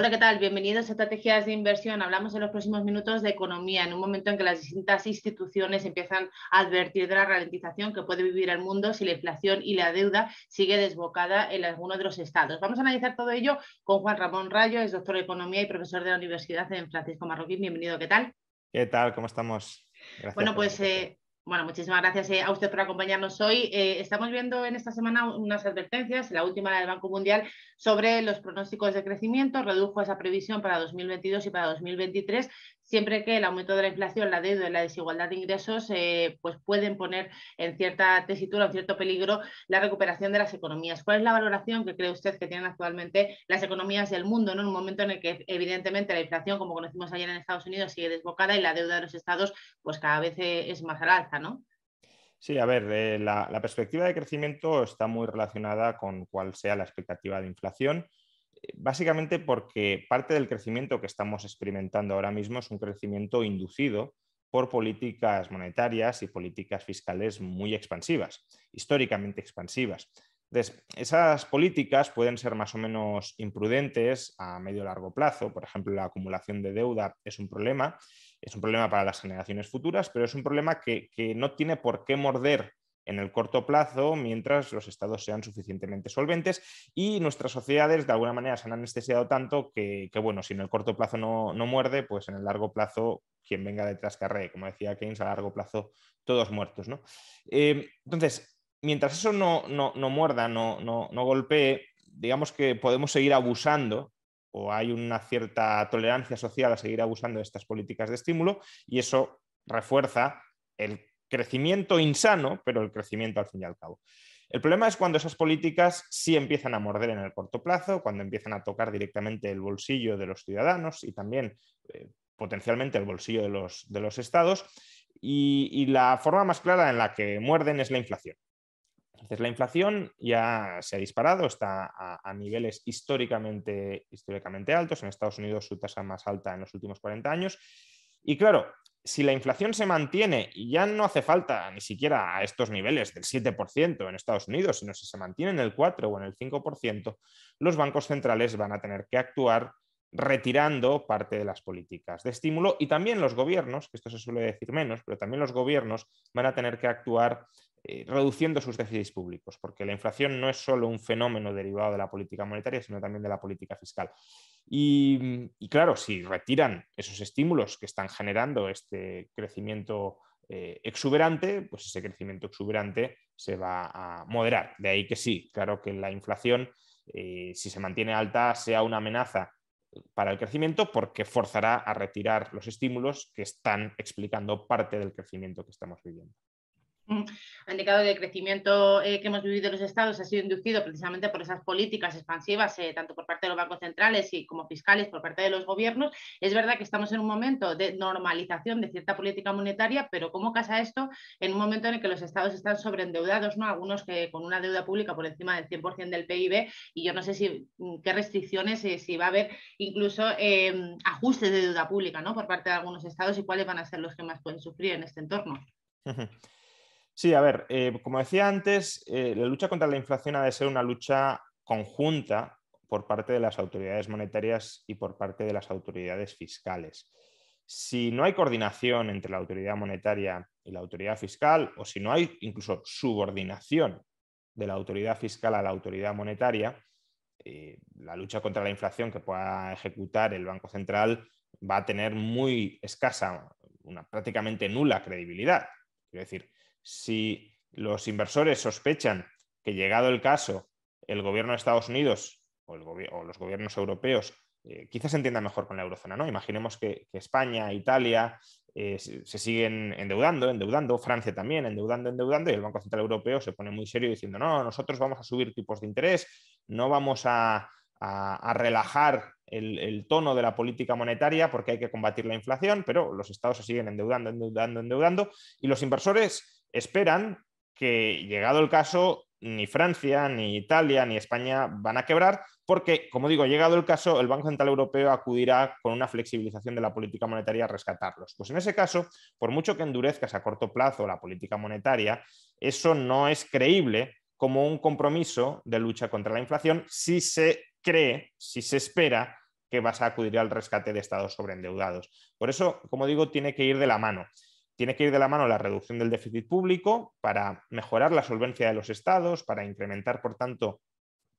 Hola, ¿qué tal? Bienvenidos a Estrategias de Inversión. Hablamos en los próximos minutos de economía, en un momento en que las distintas instituciones empiezan a advertir de la ralentización que puede vivir el mundo si la inflación y la deuda sigue desbocada en alguno de los estados. Vamos a analizar todo ello con Juan Ramón Rayo, es doctor de Economía y profesor de la Universidad en Francisco Marroquín. Bienvenido, ¿qué tal? ¿Qué tal? ¿Cómo estamos? Gracias bueno, pues eh, bueno, muchísimas gracias eh, a usted por acompañarnos hoy. Eh, estamos viendo en esta semana unas advertencias, la última del Banco Mundial, sobre los pronósticos de crecimiento. Redujo esa previsión para 2022 y para 2023, siempre que el aumento de la inflación, la deuda y la desigualdad de ingresos eh, pues pueden poner en cierta tesitura, en cierto peligro, la recuperación de las economías. ¿Cuál es la valoración que cree usted que tienen actualmente las economías del mundo en un momento en el que evidentemente la inflación, como conocimos ayer en Estados Unidos, sigue desbocada y la deuda de los estados pues cada vez es más al alza, ¿no? Sí, a ver, eh, la, perspectiva de crecimiento está muy relacionada con cuál sea la expectativa de inflación, eh, básicamente porque parte del crecimiento que estamos experimentando ahora mismo es un crecimiento inducido por políticas monetarias y políticas fiscales muy expansivas, históricamente expansivas. Entonces, esas políticas pueden ser más o menos imprudentes a medio largo plazo. Por ejemplo, la acumulación de deuda es un problema es un problema para las generaciones futuras, pero es un problema que, no tiene por qué morder en el corto plazo mientras los estados sean suficientemente solventes y nuestras sociedades de alguna manera se han anestesiado tanto que, bueno, si en el corto plazo no, muerde, pues en el largo plazo quien venga detrás carré, como decía Keynes, a largo plazo todos muertos. ¿no? Eh, entonces, mientras eso no, no, no muerda, no, no golpee, digamos que podemos seguir abusando o hay una cierta tolerancia social a seguir abusando de estas políticas de estímulo y eso refuerza el crecimiento insano, pero el crecimiento al fin y al cabo. El problema es cuando esas políticas sí empiezan a morder en el corto plazo, cuando empiezan a tocar directamente el bolsillo de los ciudadanos y también eh, potencialmente el bolsillo de los, de los estados. y, la forma más clara en la que muerden es la inflación. Entonces, la inflación ya se ha disparado, está a, niveles históricamente, históricamente altos. En Estados Unidos su tasa más alta en los últimos 40 años. Y claro, si la inflación se mantiene y ya no hace falta ni siquiera a estos niveles del 7% en Estados Unidos, sino si se mantiene en el 4 o en el 5%, los bancos centrales van a tener que actuar retirando parte de las políticas de estímulo y también los gobiernos, que esto se suele decir menos, pero también los gobiernos van a tener que actuar eh, reduciendo sus déficits públicos, porque la inflación no es solo un fenómeno derivado de la política monetaria, sino también de la política fiscal. Y, claro, si retiran esos estímulos que están generando este crecimiento eh, exuberante, pues ese crecimiento exuberante se va a moderar. De ahí que sí, claro que la inflación si se mantiene alta, sea una amenaza para el crecimiento porque forzará a retirar los estímulos que están explicando parte del crecimiento que estamos viviendo. Ha indicado que el crecimiento eh, que hemos vivido en los estados ha sido inducido precisamente por esas políticas expansivas, eh, tanto por parte de los bancos centrales y como fiscales por parte de los gobiernos. Es verdad que estamos en un momento de normalización de cierta política monetaria, pero ¿cómo casa esto en un momento en el que los estados están sobreendeudados, ¿no? algunos que con una deuda pública por encima del 100% del PIB? Y yo no sé si mm, qué restricciones, eh, si va a haber incluso em, ajustes de deuda pública ¿no? por parte de algunos estados y cuáles van a ser los que más pueden sufrir en este entorno. Sí, a ver, eh, como decía antes, eh, la lucha contra la inflación ha de ser una lucha conjunta por parte de las autoridades monetarias y por parte de las autoridades fiscales. Si no hay coordinación entre la autoridad monetaria y la autoridad fiscal, o si no hay incluso subordinación de la autoridad fiscal a la autoridad monetaria, eh, la lucha contra la inflación que pueda ejecutar el Banco Central va a tener muy escasa, una prácticamente nula credibilidad. Quiero decir, si los inversores sospechan que llegado el caso, el gobierno de Estados Unidos o, los gobiernos europeos eh, quizás se entienda mejor con la eurozona, ¿no? Imaginemos que, España, Italia eh, se, siguen endeudando, endeudando, Francia también, endeudando, endeudando, y el Banco Central Europeo se pone muy serio diciendo, no, nosotros vamos a subir tipos de interés, no vamos a, relajar el, el, tono de la política monetaria porque hay que combatir la inflación, pero los estados se siguen endeudando, endeudando, endeudando, y los inversores esperan que, llegado el caso, ni Francia, ni Italia, ni España van a quebrar, porque, como digo, llegado el caso, el Banco Central Europeo acudirá con una flexibilización de la política monetaria a rescatarlos. Pues en ese caso, por mucho que endurezcas a corto plazo la política monetaria, eso no es creíble como un compromiso de lucha contra la inflación si se cree, si se espera que vas a acudir al rescate de estados sobreendeudados. Por eso, como digo, tiene que ir de la mano. Tiene que ir de la mano la reducción del déficit público para mejorar la solvencia de los estados, para incrementar, por tanto,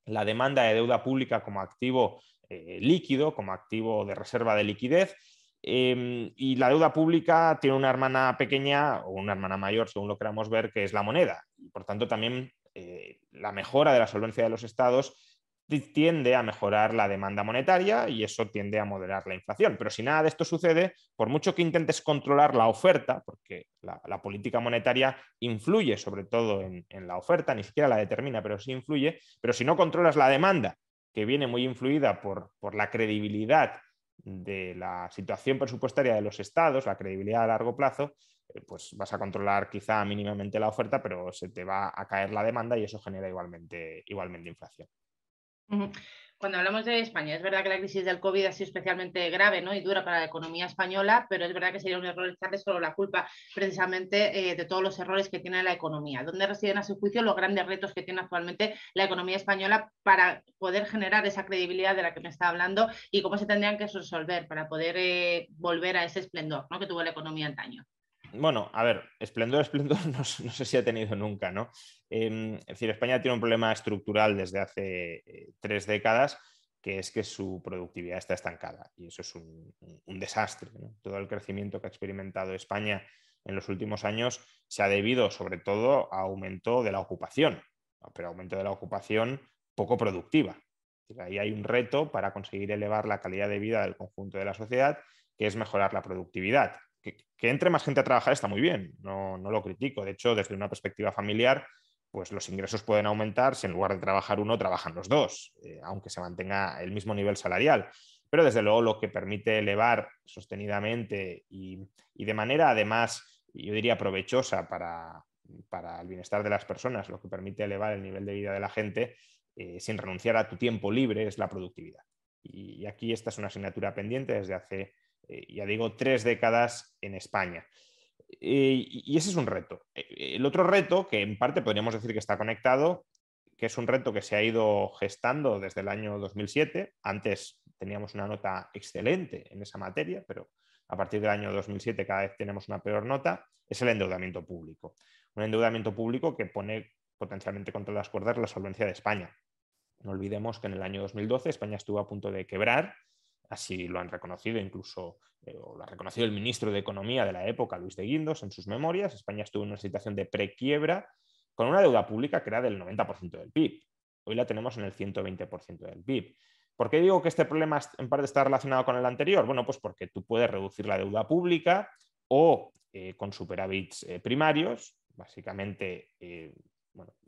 la demanda de deuda pública como activo eh, líquido, como activo de reserva de liquidez. Em, y la deuda pública tiene una hermana pequeña o una hermana mayor, según lo queramos ver, que es la moneda. Y por tanto, también eh, la mejora de la solvencia de los estados tiende a mejorar la demanda monetaria y eso tiende a moderar la inflación. Pero si nada de esto sucede, por mucho que intentes controlar la oferta, porque la, política monetaria influye sobre todo en, la oferta, ni siquiera la determina, pero sí influye, pero si no controlas la demanda, que viene muy influida por, por la credibilidad de la situación presupuestaria de los estados, la credibilidad a largo plazo, eh, pues vas a controlar quizá mínimamente la oferta, pero se te va a caer la demanda y eso genera igualmente, igualmente inflación. Cuando hablamos de España, es verdad que la crisis del COVID ha sido especialmente grave ¿no? y dura para la economía española, pero es verdad que sería un error echarle solo la culpa precisamente eh, de todos los errores que tiene la economía. ¿Dónde residen a su juicio los grandes retos que tiene actualmente la economía española para poder generar esa credibilidad de la que me está hablando y cómo se tendrían que resolver para poder eh, volver a ese esplendor que tuvo la economía antaño? Bueno, a ver, esplendor, esplendor no, sé si ha tenido nunca, ¿no? Em, es decir, España tiene un problema estructural desde hace eh, tres décadas, que es que su productividad está estancada y eso es un, desastre. Todo el crecimiento que ha experimentado España en los últimos años se ha debido sobre todo a aumento de la ocupación, pero aumento de la ocupación poco productiva. Ahí hay un reto para conseguir elevar la calidad de vida del conjunto de la sociedad, que es mejorar la productividad que, entre más gente a trabajar está muy bien, no, lo critico. De hecho, desde una perspectiva familiar, pues los ingresos pueden aumentar si en lugar de trabajar uno, trabajan los dos, eh, aunque se mantenga el mismo nivel salarial. Pero desde luego lo que permite elevar sostenidamente y, de manera además, yo diría, provechosa para, el bienestar de las personas, lo que permite elevar el nivel de vida de la gente eh, sin renunciar a tu tiempo libre es la productividad. y aquí esta es una asignatura pendiente desde hace ya digo, tres décadas en España. y ese es un reto. Eh, el otro reto, que en parte podríamos decir que está conectado, que es un reto que se ha ido gestando desde el año 2007. Antes teníamos una nota excelente en esa materia, pero a partir del año 2007 cada vez tenemos una peor nota, es el endeudamiento público. Un endeudamiento público que pone potencialmente contra las cuerdas la solvencia de España. No olvidemos que en el año 2012 España estuvo a punto de quebrar Así lo han reconocido incluso, eh, o lo ha reconocido el ministro de Economía de la época, Luis de Guindos, en sus memorias. España estuvo en una situación de prequiebra con una deuda pública que era del 90% del PIB. hoy la tenemos en el 120% del PIB. ¿Por qué digo que este problema en parte está relacionado con el anterior? Bueno, pues porque tú puedes reducir la deuda pública o eh, con superávits eh, primarios, básicamente bueno,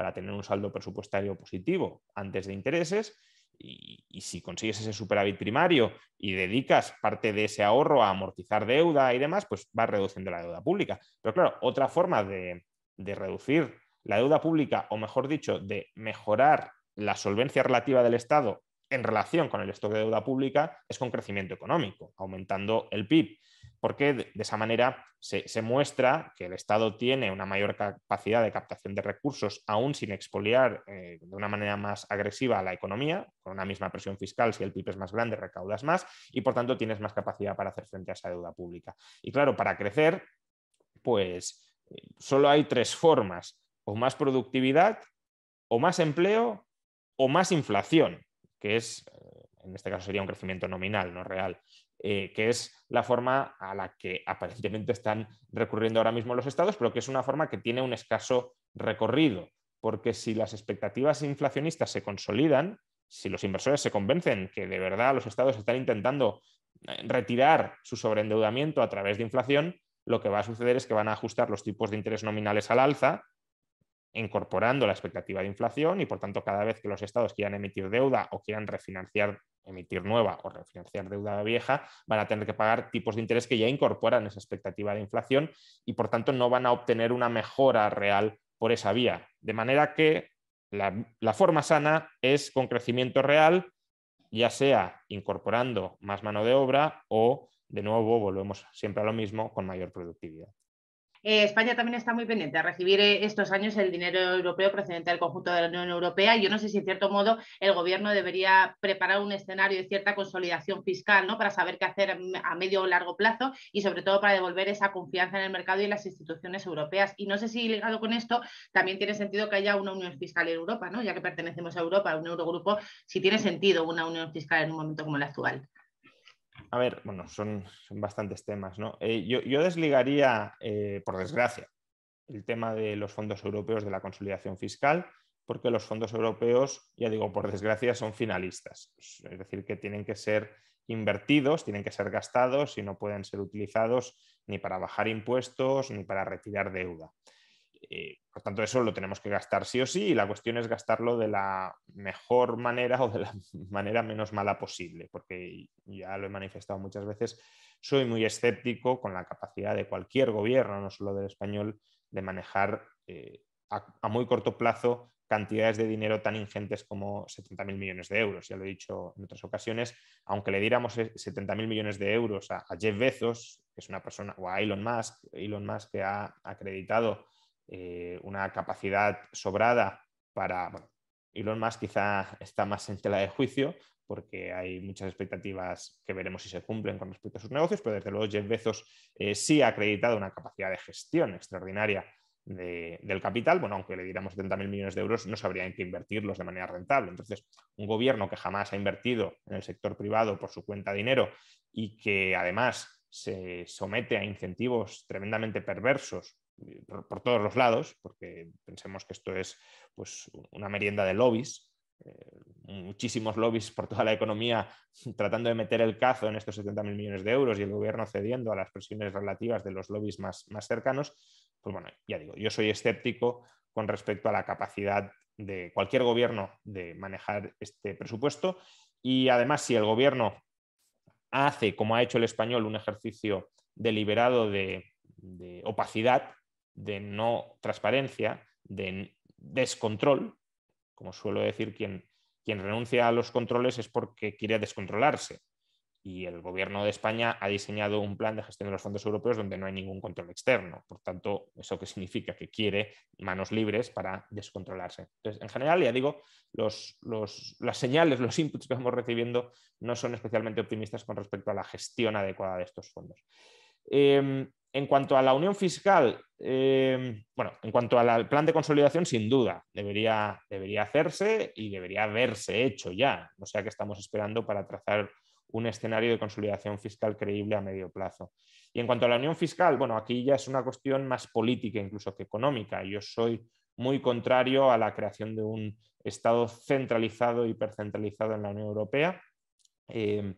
para tener un saldo presupuestario positivo antes de intereses. Y, si consigues ese superávit primario y dedicas parte de ese ahorro a amortizar deuda y demás, pues vas reduciendo la deuda pública. Pero claro, otra forma de, de reducir la deuda pública, o mejor dicho, de mejorar la solvencia relativa del Estado en relación con el stock de deuda pública, es con crecimiento económico, aumentando el PIB porque de esa manera se, muestra que el Estado tiene una mayor capacidad de captación de recursos, aún sin expoliar eh, de una manera más agresiva a la economía, con una misma presión fiscal, si el PIB es más grande, recaudas más y por tanto tienes más capacidad para hacer frente a esa deuda pública. Y claro, para crecer, pues solo hay tres formas, o más productividad, o más empleo, o más inflación, que es, eh, en este caso sería un crecimiento nominal, no real. Eh, que es la forma a la que aparentemente están recurriendo ahora mismo los estados, pero que es una forma que tiene un escaso recorrido, porque si las expectativas inflacionistas se consolidan, si los inversores se convencen que de verdad los estados están intentando eh, retirar su sobreendeudamiento a través de inflación, lo que va a suceder es que van a ajustar los tipos de interés nominales al alza, incorporando la expectativa de inflación y por tanto cada vez que los estados quieran emitir deuda o quieran refinanciar emitir nueva o refinanciar deuda vieja, van a tener que pagar tipos de interés que ya incorporan esa expectativa de inflación y por tanto no van a obtener una mejora real por esa vía. De manera que la, la forma sana es con crecimiento real, ya sea incorporando más mano de obra o, de nuevo, volvemos siempre a lo mismo, con mayor productividad. Eh, España también está muy pendiente a recibir eh, estos años el dinero europeo procedente del conjunto de la Unión Europea. Yo no sé si, en cierto modo, el Gobierno debería preparar un escenario de cierta consolidación fiscal ¿no? para saber qué hacer a medio o largo plazo y, sobre todo, para devolver esa confianza en el mercado y en las instituciones europeas. Y no sé si, ligado con esto, también tiene sentido que haya una unión fiscal en Europa, ¿no? ya que pertenecemos a Europa, a un Eurogrupo, si tiene sentido una unión fiscal en un momento como el actual. A ver, bueno, son, bastantes temas, ¿no? Eh, yo, yo, desligaría, eh, por desgracia, el tema de los fondos europeos de la consolidación fiscal, porque los fondos europeos, ya digo, por desgracia, son finalistas. Es decir, que tienen que ser invertidos, tienen que ser gastados y no pueden ser utilizados ni para bajar impuestos ni para retirar deuda. Eh, por tanto, eso lo tenemos que gastar sí o sí y la cuestión es gastarlo de la mejor manera o de la manera menos mala posible, porque ya lo he manifestado muchas veces, soy muy escéptico con la capacidad de cualquier gobierno, no solo del español, de manejar eh, a, a, muy corto plazo cantidades de dinero tan ingentes como 70.000 millones de euros. Ya lo he dicho en otras ocasiones, aunque le diéramos 70.000 millones de euros a, Jeff Bezos, que es una persona, o a Elon Musk, Elon Musk que ha acreditado eh, una capacidad sobrada para, bueno, Elon Musk quizá está más en tela de juicio porque hay muchas expectativas que veremos si se cumplen con respecto a sus negocios, pero desde luego Jeff Bezos eh, sí ha acreditado una capacidad de gestión extraordinaria del capital, bueno, aunque le diéramos 70.000 millones de euros, no sabría en qué invertirlos de manera rentable. Entonces, un gobierno que jamás ha invertido en el sector privado por su cuenta dinero y que además se somete a incentivos tremendamente perversos por, todos los lados, porque pensemos que esto es pues, una merienda de lobbies, eh, muchísimos lobbies por toda la economía tratando de meter el cazo en estos 70.000 millones de euros y el gobierno cediendo a las presiones relativas de los lobbies más, más cercanos, pues bueno, ya digo, yo soy escéptico con respecto a la capacidad de cualquier gobierno de manejar este presupuesto y además si el gobierno hace, como ha hecho el español, un ejercicio deliberado de, de opacidad, de no transparencia, de descontrol, como suelo decir, quien, quien renuncia a los controles es porque quiere descontrolarse. Y el gobierno de España ha diseñado un plan de gestión de los fondos europeos donde no hay ningún control externo. Por tanto, ¿eso qué significa? Que quiere manos libres para descontrolarse. Entonces, en general, ya digo, los, las señales, los inputs que estamos recibiendo no son especialmente optimistas con respecto a la gestión adecuada de estos fondos. Em, en cuanto a la unión fiscal, em, bueno, en cuanto al plan de consolidación, sin duda, debería, debería hacerse y debería haberse hecho ya. O sea que estamos esperando para trazar un escenario de consolidación fiscal creíble a medio plazo. Y en cuanto a la unión fiscal, bueno, aquí ya es una cuestión más política incluso que económica. Yo soy muy contrario a la creación de un Estado centralizado, hipercentralizado en la Unión Europea. Em,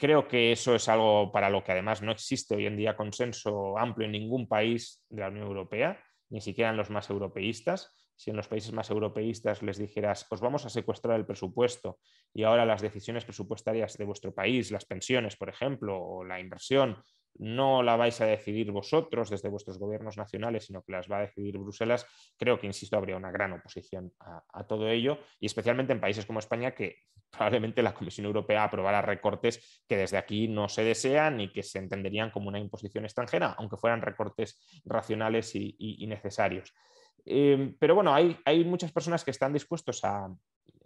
creo que eso es algo para lo que además no existe hoy en día consenso amplio en ningún país de la Unión Europea, ni siquiera en los más europeístas. Si en los países más europeístas les dijeras, os vamos a secuestrar el presupuesto y ahora las decisiones presupuestarias de vuestro país, las pensiones, por ejemplo, o la inversión, no la vais a decidir vosotros desde vuestros gobiernos nacionales, sino que las va a decidir Bruselas, creo que, insisto, habría una gran oposición a, todo ello, y especialmente en países como España, que probablemente la Comisión Europea aprobará recortes que desde aquí no se desean y que se entenderían como una imposición extranjera, aunque fueran recortes racionales y, necesarios. Eh, pero bueno, hay, muchas personas que están dispuestos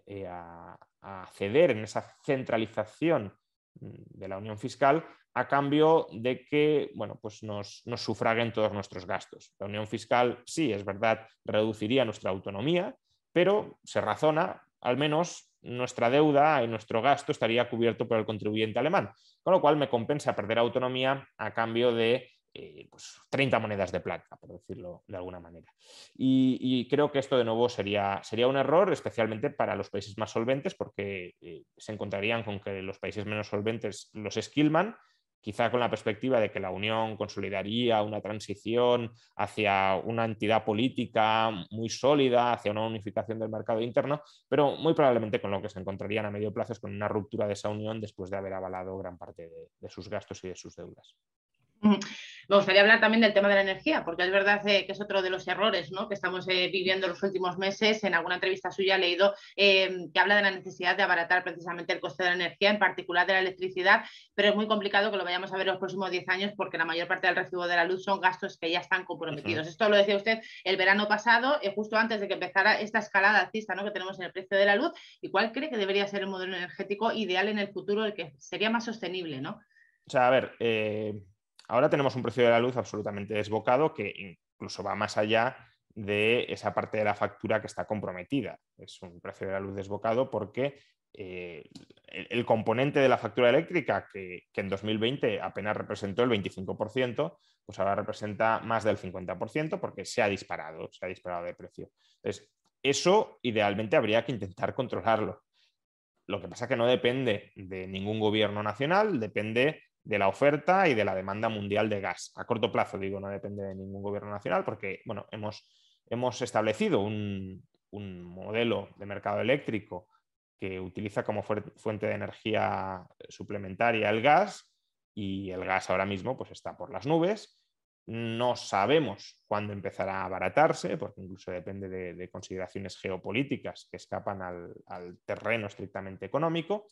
eh, a, a ceder en esa centralización de la unión fiscal a cambio de que bueno, pues nos, sufraguen todos nuestros gastos. La unión fiscal, sí, es verdad, reduciría nuestra autonomía, pero se razona, al menos nuestra deuda y nuestro gasto estaría cubierto por el contribuyente alemán, con lo cual me compensa perder autonomía a cambio de 30 eh, pues, monedas de plata, por decirlo de alguna manera. Y, creo que esto de nuevo sería, sería, un error, especialmente para los países más solventes, porque eh, se encontrarían con que los países menos solventes los esquilman quizá con la perspectiva de que la Unión consolidaría una transición hacia una entidad política muy sólida, hacia una unificación del mercado interno, pero muy probablemente con lo que se encontrarían a medio plazo es con una ruptura de esa unión después de haber avalado gran parte de sus gastos y de sus deudas. Me gustaría hablar también del tema de la energía, porque es verdad eh, que es otro de los errores que estamos eh, viviendo en los últimos meses. En alguna entrevista suya he leído eh, que habla de la necesidad de abaratar precisamente el coste de la energía, en particular de la electricidad, pero es muy complicado que lo vayamos a ver en los próximos 10 años porque la mayor parte del recibo de la luz son gastos que ya están comprometidos. Esto lo decía usted el verano pasado, justo antes de que empezara esta escalada alcista que tenemos en el precio de la luz. ¿Y cuál cree que debería ser el modelo energético ideal en el futuro, el que sería más sostenible? ¿no? O sea, a ver, Ahora tenemos un precio de la luz absolutamente desbocado que incluso va más allá de esa parte de la factura que está comprometida. Es un precio de la luz desbocado porque eh, el, componente de la factura eléctrica, que, en 2020 apenas representó el 25%, pues ahora representa más del 50% porque se ha disparado, se ha disparado de precio. Entonces, eso idealmente habría que intentar controlarlo. Lo que pasa es que no depende de ningún gobierno nacional, depende de la oferta y de la demanda mundial de gas. A corto plazo, digo, no depende de ningún gobierno nacional porque, bueno, hemos, hemos establecido un, modelo de mercado eléctrico que utiliza como fuente de energía suplementaria el gas y el gas ahora mismo pues está por las nubes no sabemos cuándo empezará a abaratarse, porque incluso depende de, consideraciones geopolíticas que escapan al, terreno estrictamente económico.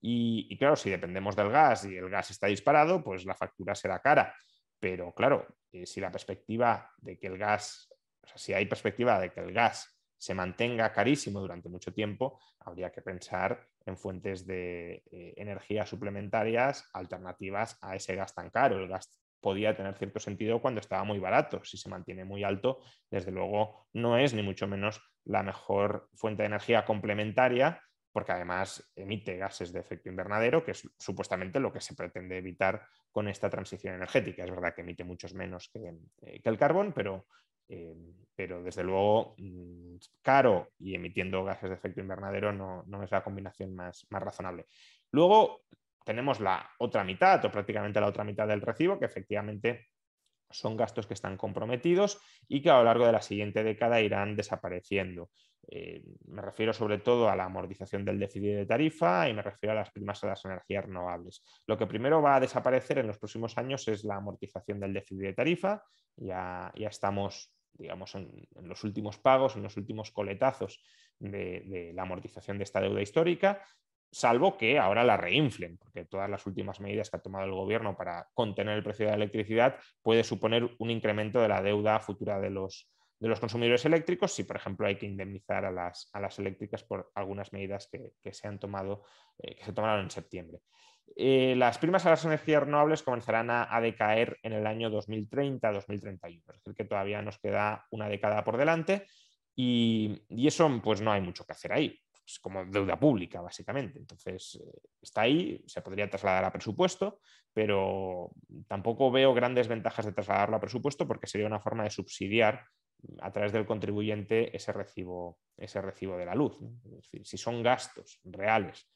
Y, claro, si dependemos del gas y el gas está disparado, pues la factura será cara. Pero claro, eh, si la perspectiva de que el gas, o sea, si hay perspectiva de que el gas se mantenga carísimo durante mucho tiempo, habría que pensar en fuentes de eh, energía suplementarias alternativas a ese gas tan caro. El gas podía tener cierto sentido cuando estaba muy barato. Si se mantiene muy alto, desde luego no es ni mucho menos la mejor fuente de energía complementaria, porque además emite gases de efecto invernadero, que es supuestamente lo que se pretende evitar con esta transición energética. Es verdad que emite muchos menos que, eh, el carbón, pero, eh, pero desde luego mm, caro y emitiendo gases de efecto invernadero no, no es la combinación más, más razonable. Luego, tenemos la otra mitad o prácticamente la otra mitad del recibo, que efectivamente son gastos que están comprometidos y que a lo largo de la siguiente década irán desapareciendo. Eh, me refiero sobre todo a la amortización del déficit de tarifa y me refiero a las primas de las energías renovables. Lo que primero va a desaparecer en los próximos años es la amortización del déficit de tarifa. Ya, ya estamos digamos, en, los últimos pagos, en los últimos coletazos de, la amortización de esta deuda histórica salvo que ahora la reinflen, porque todas las últimas medidas que ha tomado el gobierno para contener el precio de la electricidad puede suponer un incremento de la deuda futura de los, de los consumidores eléctricos si, por ejemplo, hay que indemnizar a las, a las eléctricas por algunas medidas que, se han tomado, eh, que se tomaron en septiembre. Eh, las primas a las energías renovables comenzarán a, decaer en el año 2030-2031, es decir, que todavía nos queda una década por delante y, y, eso pues no hay mucho que hacer ahí como deuda pública, básicamente. Entonces, eh, está ahí, se podría trasladar a presupuesto, pero tampoco veo grandes ventajas de trasladarlo a presupuesto porque sería una forma de subsidiar a través del contribuyente ese recibo, ese recibo de la luz. si son gastos reales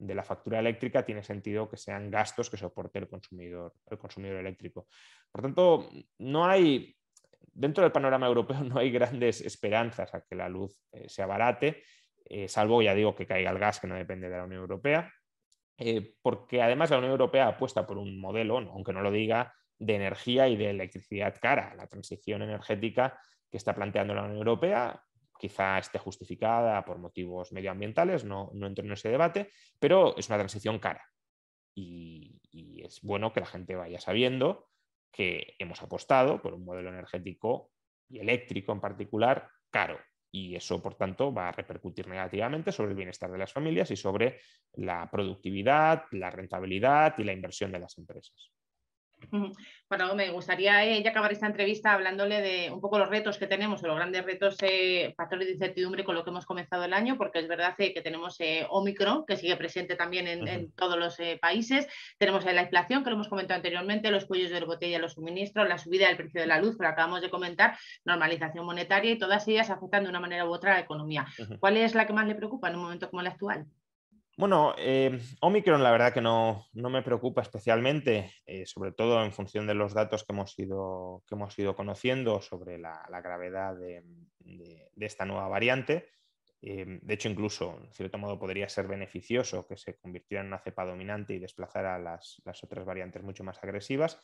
de la factura eléctrica, tiene sentido que sean gastos que soporte el consumidor, el consumidor eléctrico. Por tanto, no hay, dentro del panorama europeo no hay grandes esperanzas a que la luz eh, se abarate eh, salvo, ya digo, que caiga el gas, que no depende de la Unión Europea, eh, porque además la Unión Europea apuesta por un modelo, aunque no lo diga, de energía y de electricidad cara. La transición energética que está planteando la Unión Europea quizá esté justificada por motivos medioambientales, no, no entro en ese debate, pero es una transición cara. y, es bueno que la gente vaya sabiendo que hemos apostado por un modelo energético y eléctrico en particular caro y eso, por tanto, va a repercutir negativamente sobre el bienestar de las familias y sobre la productividad, la rentabilidad y la inversión de las empresas. Bueno, me gustaría eh, ya acabar esta entrevista hablándole de un poco los retos que tenemos, o los grandes retos, eh, factores de incertidumbre con lo que hemos comenzado el año, porque es verdad eh, que tenemos Omicron, que sigue presente también en, todos los países. Tenemos la inflación, que lo hemos comentado anteriormente, los cuellos de botella, los suministros, la subida del precio de la luz, que lo acabamos de comentar, normalización monetaria y todas ellas afectan de una manera u otra a la economía. ¿Cuál es la que más le preocupa en un momento como el actual? Bueno, eh, Omicron la verdad que no, me preocupa especialmente, eh, sobre todo en función de los datos que hemos ido, que hemos ido conociendo sobre la, gravedad de, esta nueva variante. Eh, de hecho, incluso, en cierto modo, podría ser beneficioso que se convirtiera en una cepa dominante y desplazara las, las otras variantes mucho más agresivas.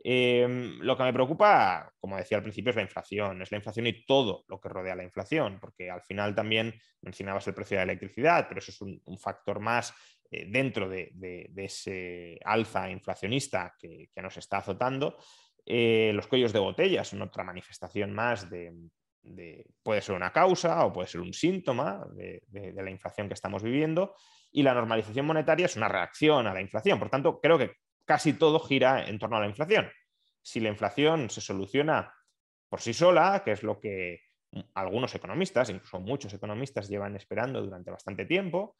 Em, lo que me preocupa, como decía al principio, es la inflación, es la inflación y todo lo que rodea la inflación, porque al final también mencionabas el precio de la electricidad, pero eso es un, factor más eh, dentro de, ese alza inflacionista que, nos está azotando. Eh, los cuellos de botella son otra manifestación más de, puede ser una causa o puede ser un síntoma de, la inflación que estamos viviendo y la normalización monetaria es una reacción a la inflación. Por tanto, creo que casi todo gira en torno a la inflación. Si la inflación se soluciona por sí sola, que es lo que algunos economistas, incluso muchos economistas, llevan esperando durante bastante tiempo,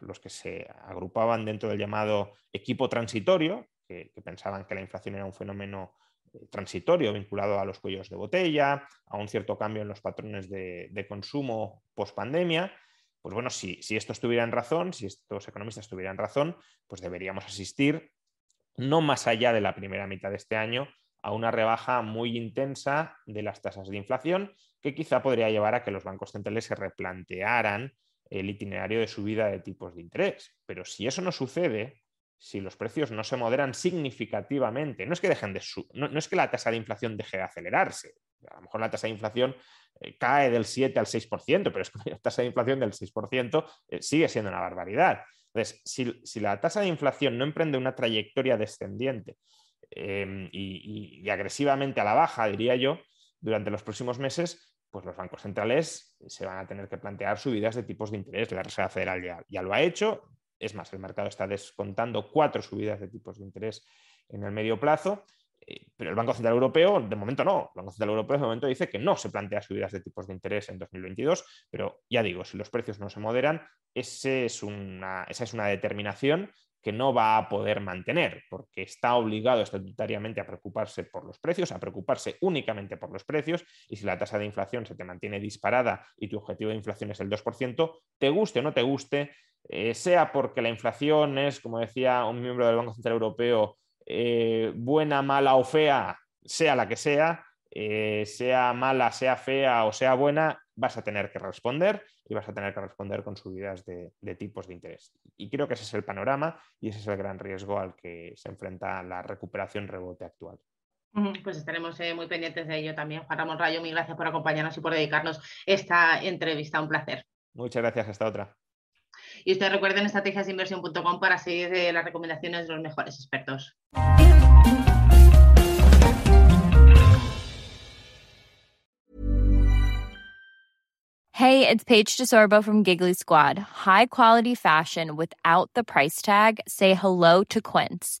los que se agrupaban dentro del llamado equipo transitorio, que, pensaban que la inflación era un fenómeno eh, transitorio vinculado a los cuellos de botella, a un cierto cambio en los patrones de, consumo post pandemia. Pues bueno, si, si esto estuviera en razón, si estos economistas tuvieran razón, pues deberíamos asistir no más allá de la primera mitad de este año, a una rebaja muy intensa de las tasas de inflación, que quizá podría llevar a que los bancos centrales se replantearan el itinerario de subida de tipos de interés. Pero si eso no sucede, si los precios no se moderan significativamente. No es que dejen de no, es que la tasa de inflación deje de acelerarse. A lo mejor la tasa de inflación eh, cae del 7 al 6%, pero es que la tasa de inflación del 6% eh, sigue siendo una barbaridad. Entonces, si, la tasa de inflación no emprende una trayectoria descendiente em, y, agresivamente a la baja, diría yo, durante los próximos meses, pues los bancos centrales se van a tener que plantear subidas de tipos de interés. La Reserva Federal ya, lo ha hecho. Es más, el mercado está descontando cuatro subidas de tipos de interés en el medio plazo. Eh, pero el Banco Central Europeo, de momento no. El Banco Central Europeo de momento dice que no se plantea subidas de tipos de interés en 2022, pero ya digo, si los precios no se moderan, esa es una determinación que no va a poder mantener, porque está obligado estatutariamente a preocuparse por los precios, a preocuparse únicamente por los precios, y si la tasa de inflación se te mantiene disparada y tu objetivo de inflación es el 2%, te guste o no te guste, eh, sea porque la inflación es, como decía un miembro del Banco Central Europeo, eh, buena, mala o fea, sea la que sea, eh, sea mala, sea fea o sea buena, vas a tener que responder y vas a tener que responder con subidas de, tipos de interés. Y creo que ese es el panorama y ese es el gran riesgo al que se enfrenta la recuperación rebote actual. Pues estaremos eh, muy pendientes de ello también. Juan Ramón Rayo, mil gracias por acompañarnos y por dedicarnos esta entrevista. Un placer. Muchas gracias. Hasta otra. Y ustedes recuerden estrategiasinversión.com para seguir eh, las recomendaciones de los mejores expertos. Hey, it's Paige DeSorbo from Giggly Squad. High quality fashion without the price tag. Say hello to Quince.